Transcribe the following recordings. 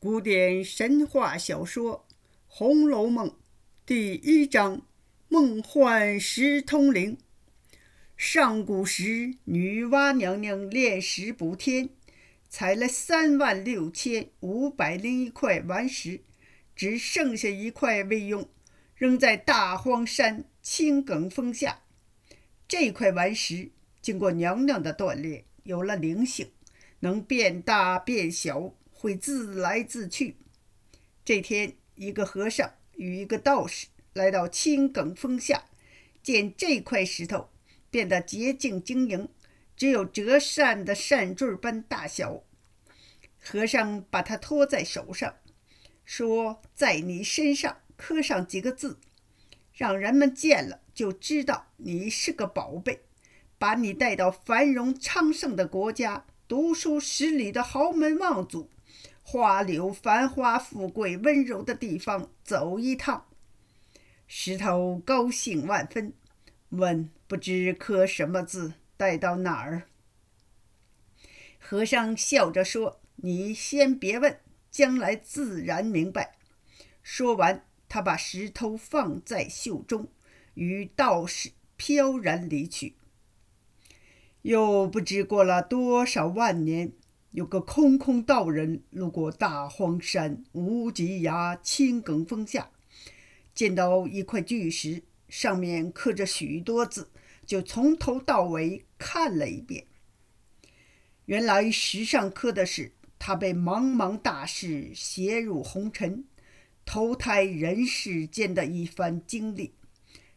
古典神话小说《红楼梦》第一章：梦幻石通灵。上古时，女娲娘娘炼石补天，采了三万六千五百零一块顽石，只剩下一块未用，扔在大荒山青埂峰下。这块顽石经过娘娘的锻炼，有了灵性，能变大变小。会自来自去。这天，一个和尚与一个道士来到青埂峰下，见这块石头变得洁净晶莹，只有折扇的扇坠般大小。和尚把它托在手上，说：“在你身上刻上几个字，让人们见了就知道你是个宝贝，把你带到繁荣昌盛的国家，读书十里的豪门望族。”花柳繁华、富贵温柔的地方走一趟。石头高兴万分，问：“不知刻什么字，带到哪儿？”和尚笑着说：“你先别问，将来自然明白。”说完，他把石头放在袖中，与道士飘然离去。又不知过了多少万年。有个空空道人路过大荒山无极崖青埂峰下，见到一块巨石，上面刻着许多字，就从头到尾看了一遍。原来石上刻的是他被茫茫大事携入红尘，投胎人世间的一番经历。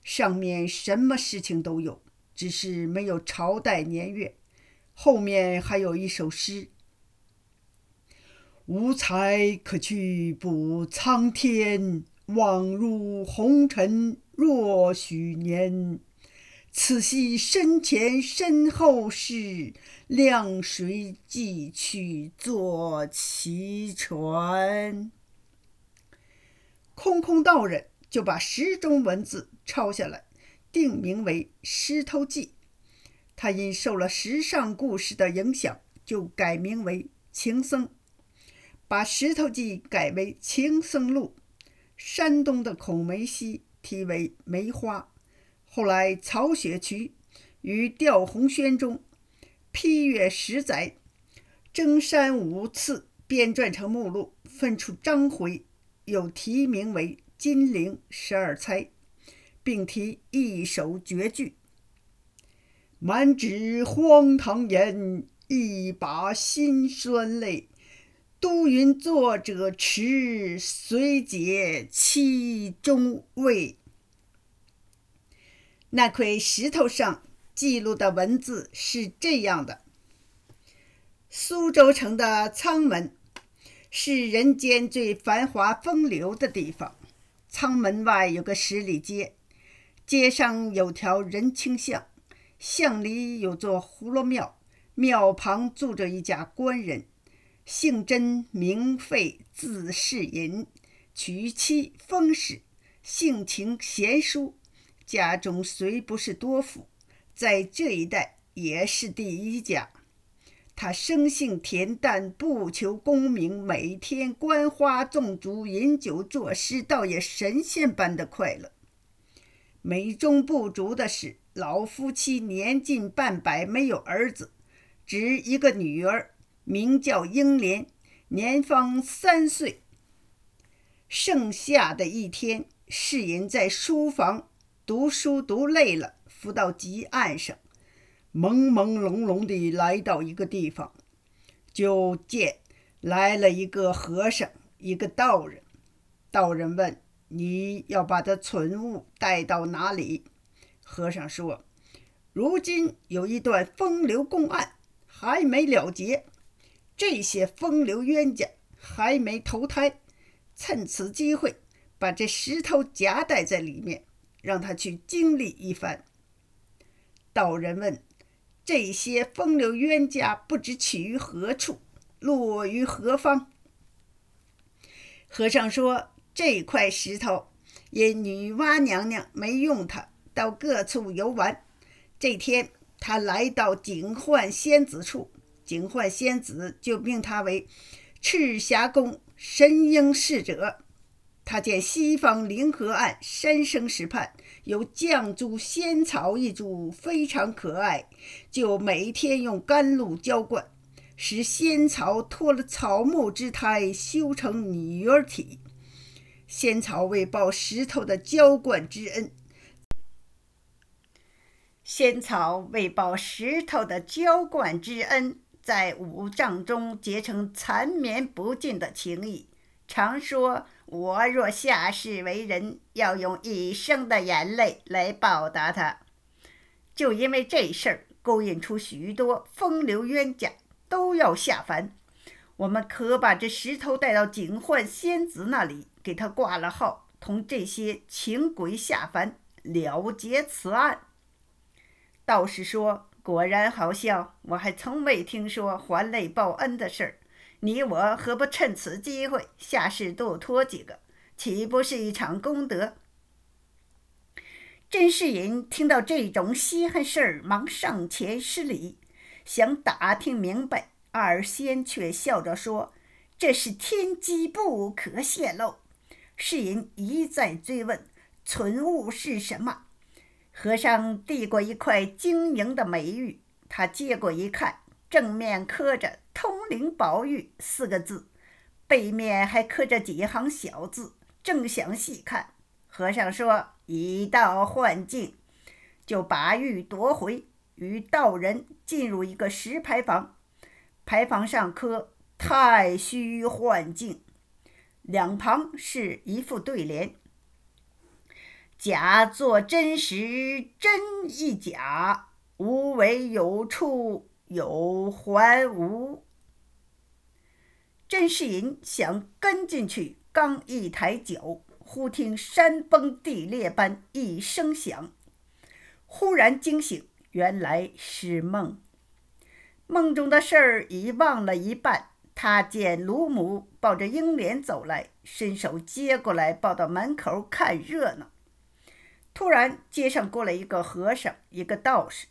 上面什么事情都有，只是没有朝代年月。后面还有一首诗。无才可去补苍天，枉入红尘若许年。此系身前身后事，谅谁寄去做奇传？空空道人就把诗中文字抄下来，定名为《石头记》。他因受了时尚故事的影响，就改名为情僧。把《石头记》改为《情僧录》，山东的孔梅溪题为《梅花》，后来曹雪芹于《吊红轩》中批阅十载，征山五次，编撰成目录，分出章回，又题名为《金陵十二钗》，并题一首绝句：“满纸荒唐言，一把辛酸泪。”都云作者迟，虽解其中味。那块石头上记录的文字是这样的：苏州城的仓门是人间最繁华风流的地方。仓门外有个十里街，街上有条人清巷，巷里有座葫芦庙，庙旁住着一家官人。姓甄名费，字世隐，娶妻封氏，性情贤淑，家中虽不是多富，在这一带也是第一家。他生性恬淡，不求功名，每天观花种竹，饮酒作诗，倒也神仙般的快乐。美中不足的是，老夫妻年近半百，没有儿子，只一个女儿。名叫英莲，年方三岁。盛夏的一天，世隐在书房读书读累了，伏到极岸上，朦朦胧胧地来到一个地方，就见来了一个和尚，一个道人。道人问：“你要把这存物带到哪里？”和尚说：“如今有一段风流公案，还没了结。”这些风流冤家还没投胎，趁此机会把这石头夹带在里面，让他去经历一番。道人问：“这些风流冤家不知起于何处，落于何方？”和尚说：“这块石头因女娲娘娘没用它，到各处游玩。这天，他来到警幻仙子处，警幻仙子就命他为赤霞宫神瑛侍者。他见西方灵河岸山生石畔有绛珠仙草一株，非常可爱，就每天用甘露浇灌。”使仙草脱了草木之胎，修成女儿体。仙草为报石头的浇灌之恩，仙草为报石头的浇灌之恩，在五丈中结成缠绵不尽的情谊。常说：“我若下世为人，要用一生的眼泪来报答他。”就因为这事儿，勾引出许多风流冤家。都要下凡，我们可把这石头带到警幻仙子那里，给他挂了号，同这些情鬼下凡，了结此案。道士说：“果然好笑，我还从未听说还泪报恩的事儿。你我何不趁此机会下世度脱几个，岂不是一场功德？”甄士隐听到这种稀罕事儿，忙上前施礼。想打听明白，二仙却笑着说：“这是天机，不可泄露。”世隐一再追问：“存物是什么？”和尚递过一块晶莹的美玉，他接过一看，正面刻着“通灵宝玉”四个字，背面还刻着几行小字。正想细看，和尚说：“已到幻境，就把玉夺回。”与道人进入一个石牌坊，牌坊上刻“太虚幻境”，两旁是一副对联：“假作真时真亦假，无为有处有还无。”甄士隐想跟进去，刚一抬脚，忽听山崩地裂般一声响，忽然惊醒。原来是梦，梦中的事儿已忘了一半。他见卢母抱着英莲走来，伸手接过来，抱到门口看热闹。突然，街上过来一个和尚，一个道士，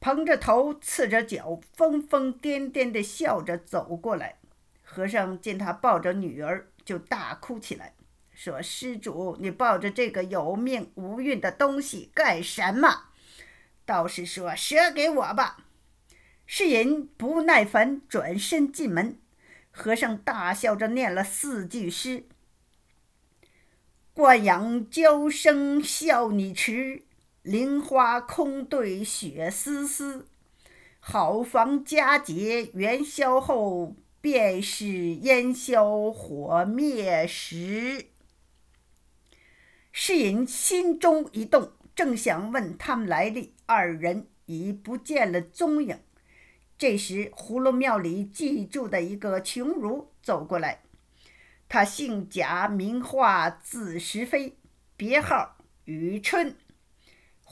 捧着头，赤着脚，疯疯癫癫地笑着走过来。和尚见他抱着女儿，就大哭起来，说：“施主，你抱着这个有命无运的东西干什么？”道士说：“舍给我吧。”世隐不耐烦，转身进门。和尚大笑着念了四句诗：“惯养娇生笑你迟，菱花空对雪丝丝。好房佳节元宵后，便是烟消火灭时。”世隐心中一动。正想问他们来历，二人已不见了踪影。这时，葫芦庙里寄住的一个穷儒走过来，他姓贾，名化，字时飞，别号雨春，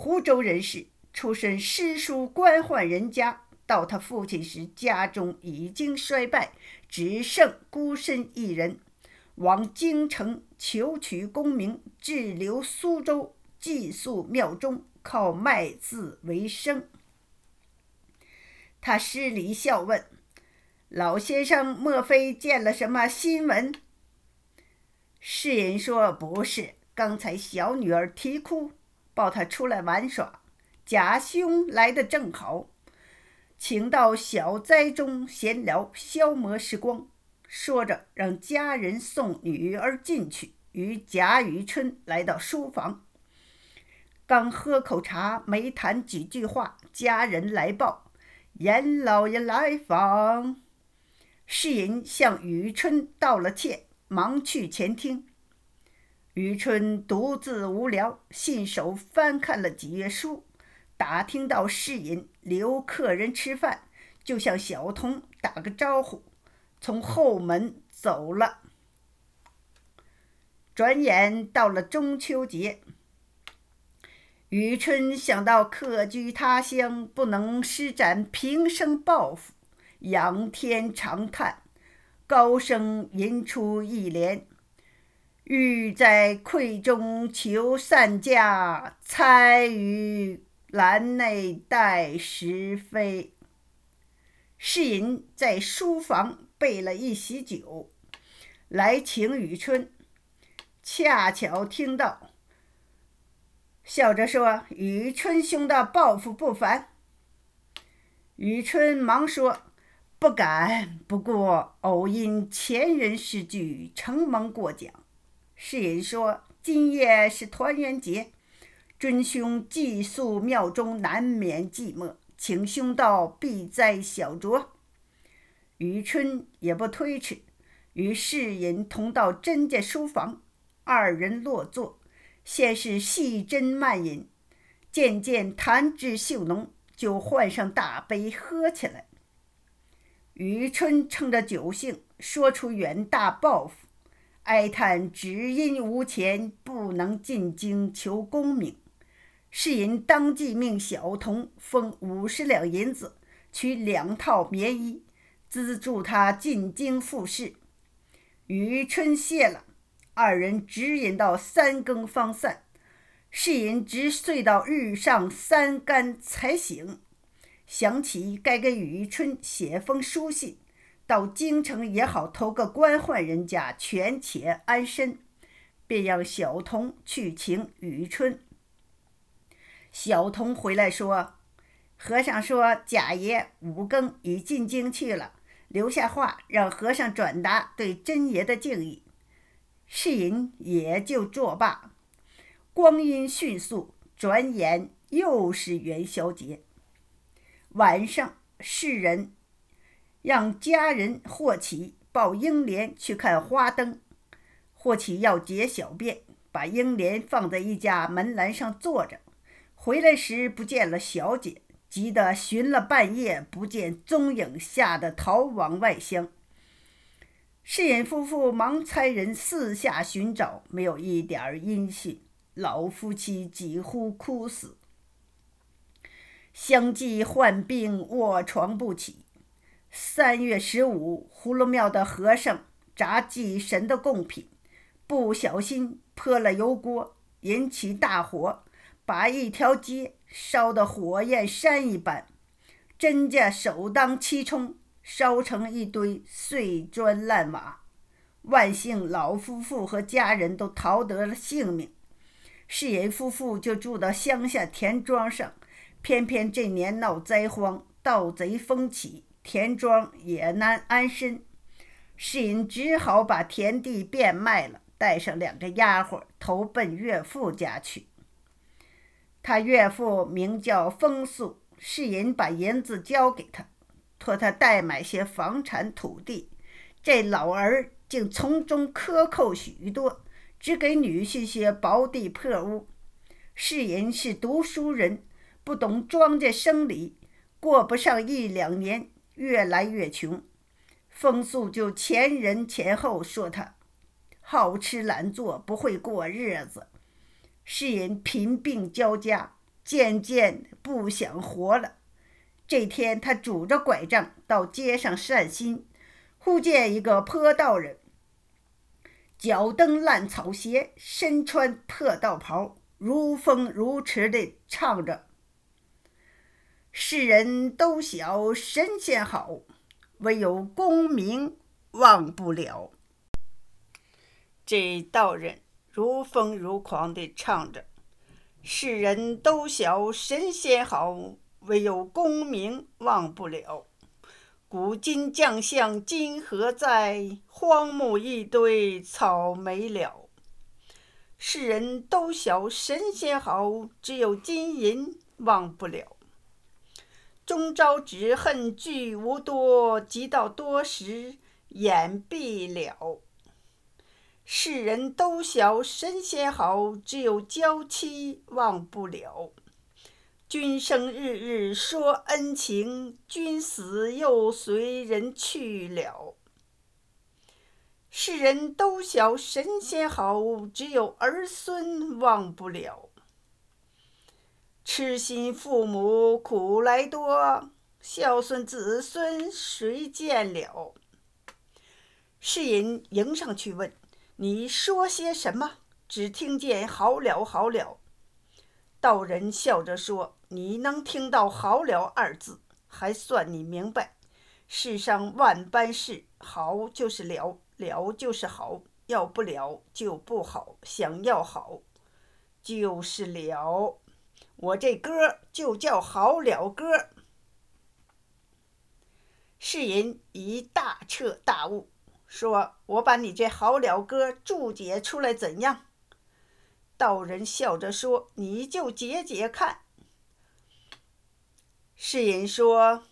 湖州人士，出身诗书官宦人家。到他父亲时，家中已经衰败，只剩孤身一人，往京城求取功名，滞留苏州。寄宿庙中，靠卖字为生。他失礼笑问：“老先生，莫非见了什么新闻？”世隐说：“不是，刚才小女儿啼哭，抱他出来玩耍。贾兄来的正好，请到小斋中闲聊，消磨时光。”说着，让家人送女儿进去，与贾雨春来到书房。刚喝口茶，没谈几句话，家人来报，严老爷来访。世隐向雨春道了歉，忙去前厅。雨春独自无聊，信手翻看了几页书，打听到世隐留客人吃饭，就向小童打个招呼，从后门走了。转眼到了中秋节。雨春想到客居他乡，不能施展平生抱负，仰天长叹：“高声吟出一联：“欲在愧中求善价，猜于栏内待时飞。”世隐在书房备了一席酒，来请雨春。恰巧听到，笑着说：“雨春兄的抱负不凡。”雨春忙说：“不敢，不过偶因前人诗句，承蒙过奖。”世隐说：“今夜是团圆节，尊兄寄宿庙中，难免寂寞，请兄到，必在小酌。”雨春也不推迟，与世隐同到甄家书房，二人落座，先是细斟慢饮，渐渐谈之嗅浓。就换上大杯喝起来。余春趁着酒兴，说出远大抱负，哀叹只因无钱，不能进京求功名。世隐当即命小童封五十两银子，取两套棉衣，资助他进京复试。余春谢了，二人直饮到三更方散。世隐直睡到日上三竿才醒，想起该给雨春写封书信，到京城也好投个官宦人家，权且安身，便让小童去请雨春。小童回来说：“和尚说贾爷五更已进京去了，留下话让和尚转达对真爷的敬意。”世隐也就作罢。光阴迅速，转眼又是元宵节。晚上，世人让家人霍启抱英莲去看花灯。霍启要解小便，把英莲放在一家门栏上坐着。回来时不见了小姐，急得寻了半夜不见踪影，吓得逃往外乡。世隐夫妇忙差人四下寻找，没有一点音讯。老夫妻几乎哭死，相继患病卧床不起。三月十五，葫芦庙的和尚炸祭神的贡品，不小心泼了油锅，引起大火，把一条街烧得火焰山一般。甄家首当其冲，烧成一堆碎砖烂瓦。万幸，老夫妇和家人都逃得了性命。世隐夫妇就住到乡下田庄上，偏偏这年闹灾荒，盗贼蜂起，田庄也难安身。世隐只好把田地变卖了，带上两个丫鬟，投奔岳父家去。他岳父名叫风素，世隐把银子交给他，托他代买些房产土地。这老儿竟从中克扣许多。只给女婿些薄地破屋。世隐是读书人，不懂庄稼生理，过不上一两年，越来越穷。风素就前人前后说他好吃懒做，不会过日子。世隐贫病交加，渐渐不想活了。这天，他拄着拐杖到街上散心，忽见一个坡道人。脚蹬烂草鞋，身穿破道袍，如风如驰地唱着：“世人都晓神仙好，唯有功名忘不了。”这道人如风如狂地唱着：“世人都晓神仙好，唯有功名忘不了。”古今将相今何在？荒木一堆草没了。世人都晓神仙好，只有金银忘不了。终朝只恨聚无多，及到多时眼闭了。世人都晓神仙好，只有娇妻忘不了。君生日日说恩情，君死又随人去了。世人都晓神仙好，只有儿孙忘不了。痴心父母苦来多，孝顺子孙谁见了？世隐迎上去问：“你说些什么？”只听见“好了，好了。”道人笑着说：“你能听到‘好了’二字，还算你明白。世上万般事，好就是了，了就是好；要不了就不好。想要好，就是了。我这歌就叫‘好了歌’。”世隐一大彻大悟，说：“我把你这好了歌注解出来怎样？”道人笑着说：“你就解解看。”世隐说：“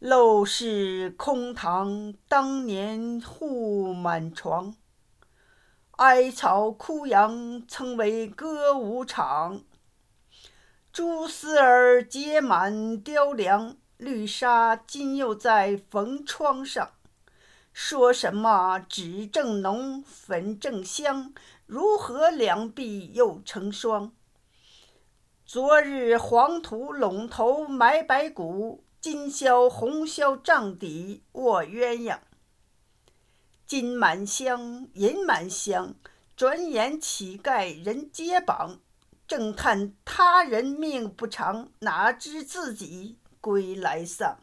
陋室空堂，当年户满床。艾草枯杨，曾为歌舞场。蛛丝儿结满雕梁，绿纱今又在缝窗上。说什么纸正浓，粉正香。”如何两鬓又成霜？昨日黄土陇头埋白骨，今宵红绡帐底卧鸳鸯。金满箱，银满箱，转眼乞丐人皆绑。正叹他人命不长，哪知自己归来丧。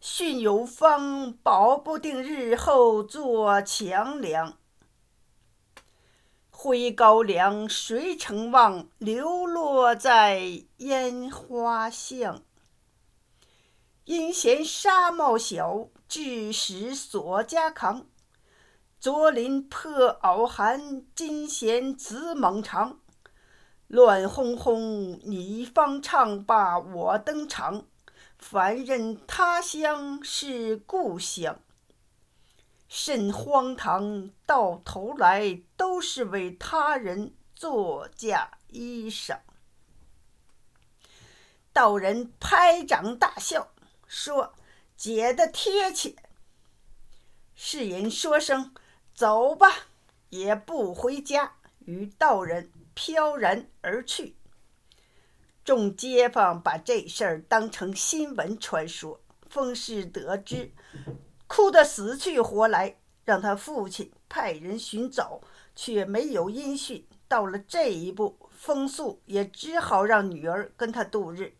训有方，保不定日后做强梁。挥高粱，谁成望？流落在烟花巷。因嫌纱帽小，致使锁家扛。昨临破袄寒，今嫌子猛长。乱哄哄，你方唱罢我登场。凡人他乡是故乡。甚荒唐！到头来都是为他人作嫁衣裳。道人拍掌大笑，说：“解得贴切。”世人说声“走吧”，也不回家，与道人飘然而去。众街坊把这事儿当成新闻传说。风氏得知。哭得死去活来，让他父亲派人寻找，却没有音讯。到了这一步，风素也只好让女儿跟他度日。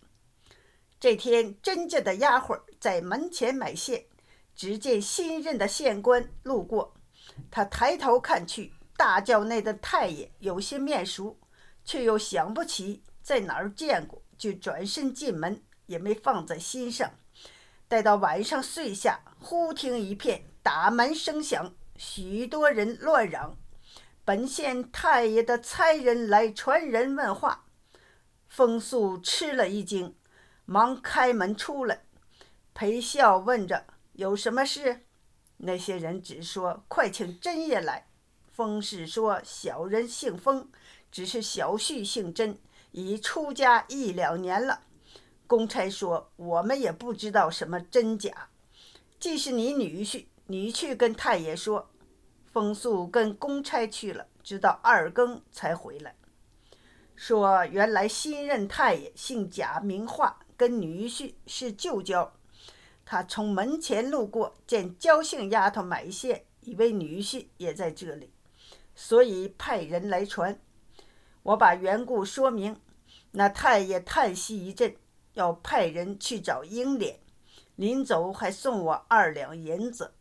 这天，甄家的丫鬟在门前买线，只见新任的县官路过，他抬头看去，大轿内的太爷有些面熟，却又想不起在哪儿见过，就转身进门，也没放在心上。待到晚上睡下，忽听一片打门声响，许多人乱嚷：“本县太爷的差人来传人问话。”风素吃了一惊，忙开门出来，陪笑问着：“有什么事？”那些人只说：“快请真爷来。”风氏说：“小人姓风，只是小婿姓甄，已出家一两年了。”公差说：“我们也不知道什么真假。既是你女婿，你去跟太爷说。”风素跟公差去了，直到二更才回来，说：“原来新任太爷姓贾名化，跟女婿是旧交。他从门前路过，见焦姓丫头买线，以为女婿也在这里，所以派人来传。我把缘故说明，那太爷叹息一阵。”要派人去找英莲，临走还送我二两银子。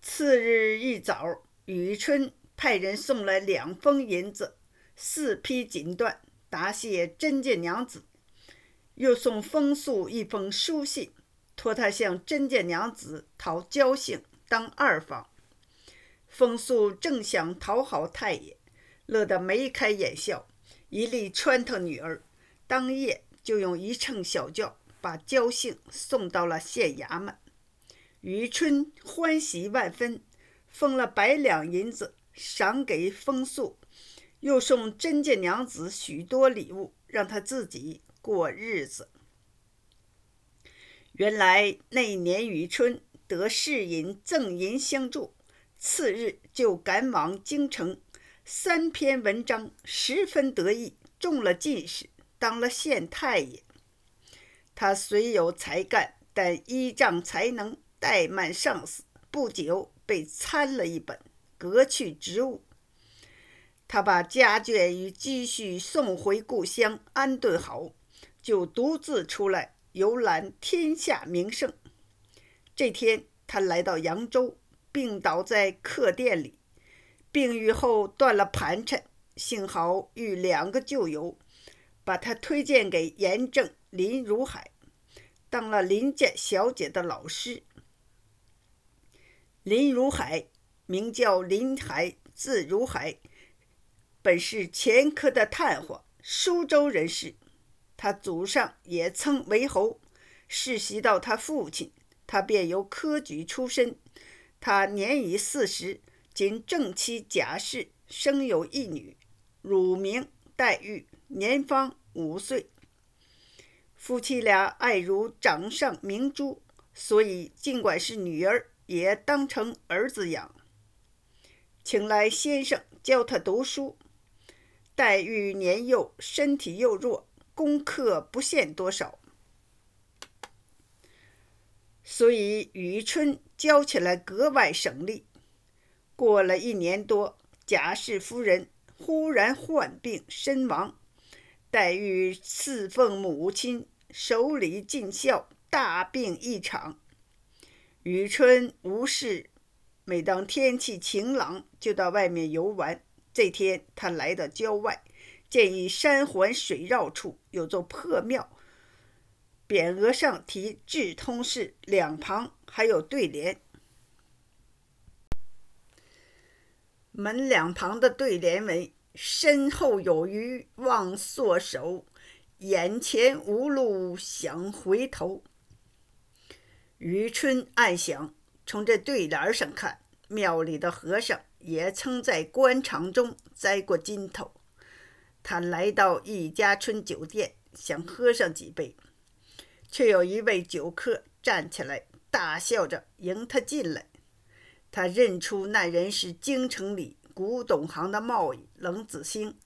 次日一早，雨春派人送来两封银子、四匹锦缎，答谢甄家娘子；又送风素一封书信，托他向甄家娘子讨交姓当二房。风素正想讨好太爷。乐得眉开眼笑，一力穿腾女儿。当夜就用一乘小轿把焦姓送到了县衙门。余春欢喜万分，封了百两银子赏给风素，又送甄家娘子许多礼物，让她自己过日子。原来那年雨春得世隐赠银相助，次日就赶往京城。三篇文章，十分得意，中了进士，当了县太爷。他虽有才干，但依仗才能怠慢上司，不久被参了一本，革去职务。他把家眷与积蓄送回故乡安顿好，就独自出来游览天下名胜。这天，他来到扬州，病倒在客店里。病愈后断了盘缠，幸好遇两个旧友，把他推荐给严正、林如海，当了林家小姐的老师。林如海名叫林海，字如海。本是前科的探花，苏州人士。他祖上也曾为侯，世袭到他父亲，他便由科举出身。他年已四十，仅正妻贾氏，生有一女，乳名黛玉，年方五岁。夫妻俩爱如掌上明珠，所以尽管是女儿，也当成儿子养。请来先生教他读书。黛玉年幼，身体又弱，功课不限多少，所以雨春教起来格外省力。过了一年多，贾氏夫人忽然患病身亡，黛玉侍奉母亲，守礼尽孝，大病一场。雨春无事，每当天气晴朗，就到外面游玩。这天，他来到郊外，见一山环水绕处有座破庙，匾额上题“智通寺”，两旁还有对联。门两旁的对联为：“身后有余忘缩手，眼前无路想回头。”余春暗想，从这对联上看，庙里的和尚。也曾在官场中栽过筋头。他来到一家春酒店，想喝上几杯，却有一位酒客站起来，大笑着迎他进来。他认出那人是京城里古董行的贸易冷子兴。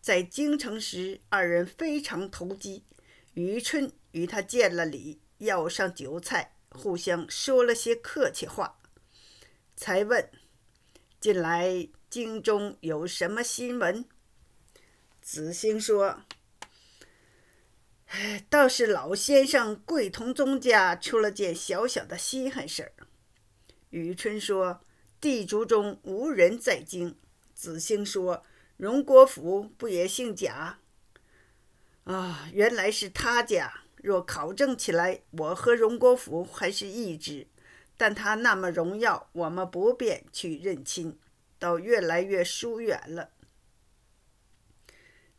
在京城时，二人非常投机。余春与他见了礼，要上酒菜，互相说了些客气话，才问。近来京中有什么新闻？子兴说：“倒是老先生贵同宗家出了件小小的稀罕事儿。”雨春说：“地主中无人在京。”子兴说：“荣国府不也姓贾？”啊，原来是他家。若考证起来，我和荣国府还是一支。但他那么荣耀，我们不便去认亲，倒越来越疏远了。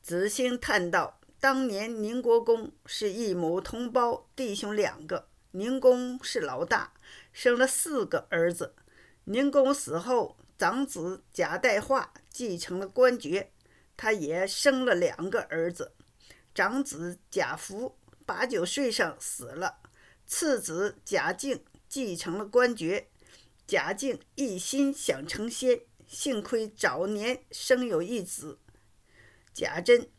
子兴叹道：“当年宁国公是一母同胞，弟兄两个，宁公是老大，生了四个儿子。宁公死后，长子贾代化继承了官爵，他也生了两个儿子。长子贾福八九岁上死了，次子贾敬。”继承了官爵，贾敬一心想成仙，幸亏早年生有一子贾珍，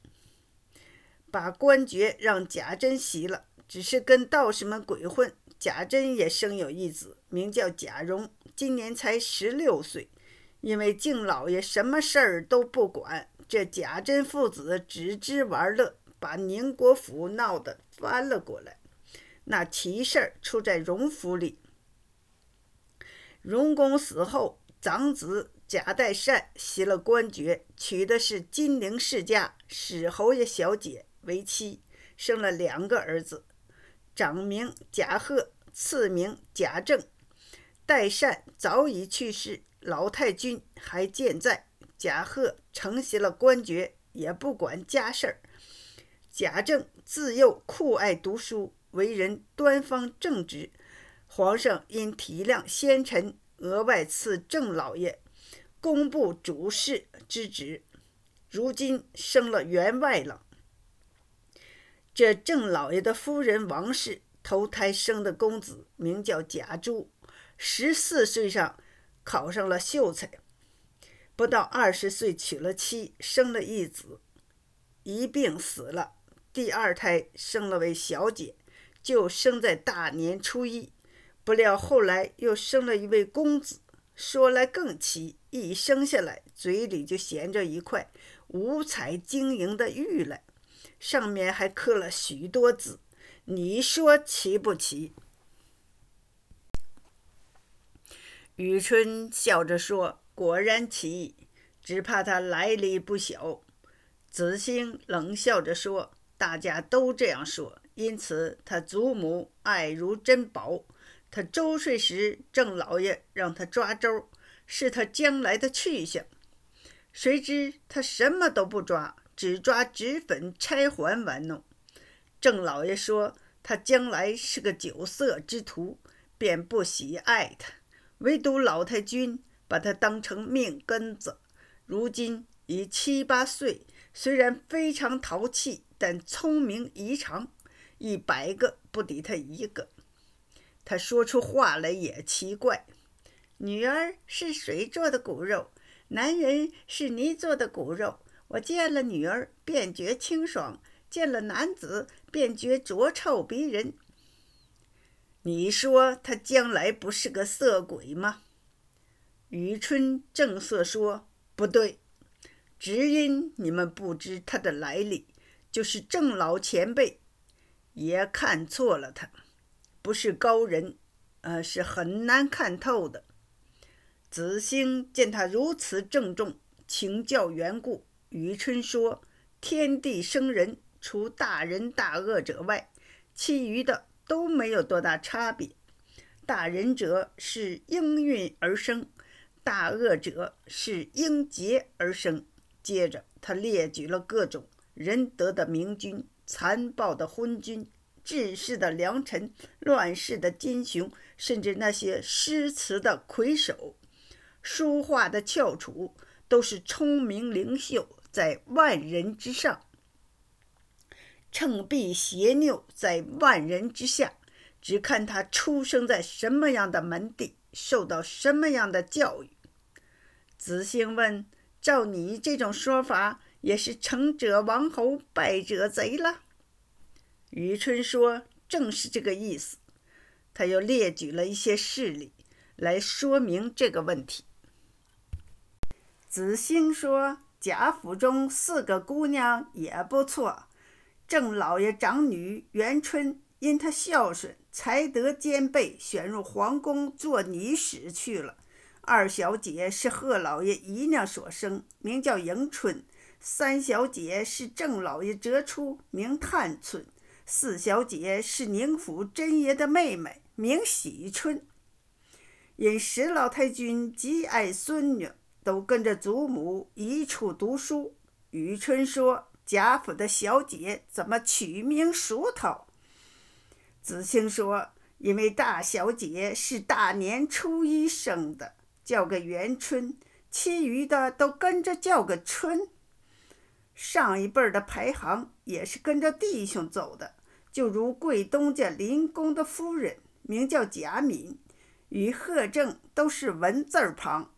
把官爵让贾珍袭了，只是跟道士们鬼混。贾珍也生有一子，名叫贾蓉，今年才十六岁。因为敬老爷什么事儿都不管，这贾珍父子只知玩乐，把宁国府闹得翻了过来。那奇事儿出在荣府里。荣公死后，长子贾代善袭了官爵，娶的是金陵世家史侯爷小姐为妻，生了两个儿子，长名贾贺，次名贾政。代善早已去世，老太君还健在。贾贺承袭了官爵，也不管家事儿。贾政自幼酷爱读书，为人端方正直。皇上因体谅先臣，额外赐郑老爷工部主事之职。如今升了员外了。这郑老爷的夫人王氏投胎生的公子，名叫贾珠，十四岁上考上了秀才，不到二十岁娶了妻，生了一子，一病死了。第二胎生了位小姐。就生在大年初一。不料后来又生了一位公子，说来更奇，一生下来嘴里就衔着一块五彩晶莹的玉来，上面还刻了许多字，你说奇不奇？雨春笑着说：“果然奇，只怕他来历不小。”子兴冷笑着说：“大家都这样说，因此他祖母爱如珍宝。”他周岁时，郑老爷让他抓周，是他将来的去向。谁知他什么都不抓，只抓纸粉钗环玩弄。郑老爷说他将来是个酒色之徒，便不喜爱他。唯独老太君把他当成命根子。如今已七八岁，虽然非常淘气，但聪明异常，一百个不抵他一个。他说出话来也奇怪：“女儿是水做的骨肉，男人是泥做的骨肉。我见了女儿便觉清爽，见了男子便觉浊臭逼人。你说他将来不是个色鬼吗？”雨春正色说：“不对，只因你们不知他的来历，就是郑老前辈也看错了他。”不是高人，呃，是很难看透的。子兴见他如此郑重，请教缘故。于春说：“天地生人，除大仁大恶者外，其余的都没有多大差别。大仁者是应运而生，大恶者是应劫而生。”接着，他列举了各种仁德的明君、残暴的昏君。治世的良臣，乱世的奸雄，甚至那些诗词的魁首、书画的翘楚，都是聪明灵秀，在万人之上；称弊邪拗，在万人之下。只看他出生在什么样的门第，受到什么样的教育。子兴问：“照你这种说法，也是成者王侯，败者贼了？”余春说：“正是这个意思。”他又列举了一些事例来说明这个问题。子兴说：“贾府中四个姑娘也不错。郑老爷长女元春，因她孝顺，才德兼备，选入皇宫做女史去了。二小姐是贺老爷姨娘所生，名叫迎春；三小姐是郑老爷折出，名探春。”四小姐是宁府真爷的妹妹，名喜春。因石老太君极爱孙女，都跟着祖母一处读书。雨春说：“贾府的小姐怎么取名熟头？”子清说：“因为大小姐是大年初一生的，叫个元春，其余的都跟着叫个春。”上一辈的排行也是跟着弟兄走的，就如贵东家林公的夫人名叫贾敏，与贺正都是文字旁。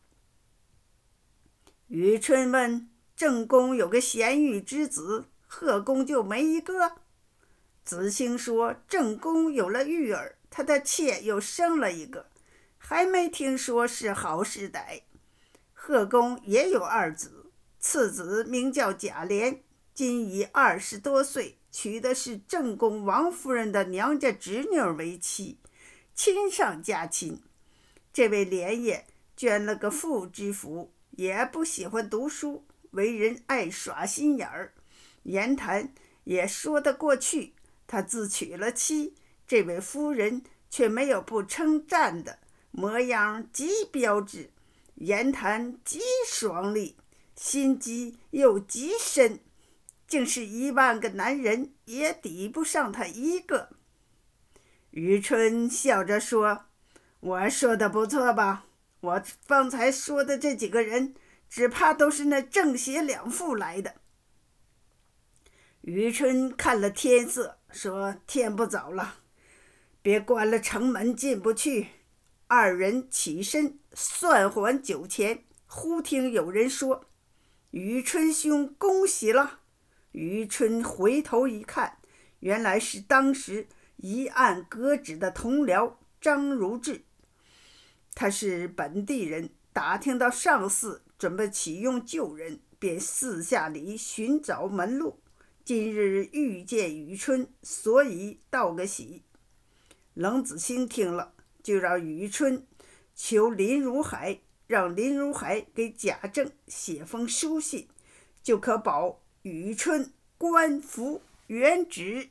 雨春问：“正宫有个贤玉之子，贺公就没一个？”子兴说：“正宫有了玉儿，他的妾又生了一个，还没听说是好是歹。贺公也有二子。”次子名叫贾琏，今已二十多岁，娶的是正宫王夫人的娘家侄女为妻，亲上加亲。这位莲爷捐了个富之福，也不喜欢读书，为人爱耍心眼儿，言谈也说得过去。他自娶了妻，这位夫人却没有不称赞的，模样极标致，言谈极爽利。心机又极深，竟是一万个男人也抵不上他一个。余春笑着说：“我说的不错吧？我方才说的这几个人，只怕都是那正邪两副来的。”余春看了天色，说：“天不早了，别关了城门进不去。”二人起身算还酒钱，忽听有人说。雨春兄，恭喜了！雨春回头一看，原来是当时一案革职的同僚张如志。他是本地人，打听到上司准备启用旧人，便私下里寻找门路。今日遇见雨春，所以道个喜。冷子兴听了，就让雨春求林如海，让林如海给贾政写封书信，就可保雨春官服原职。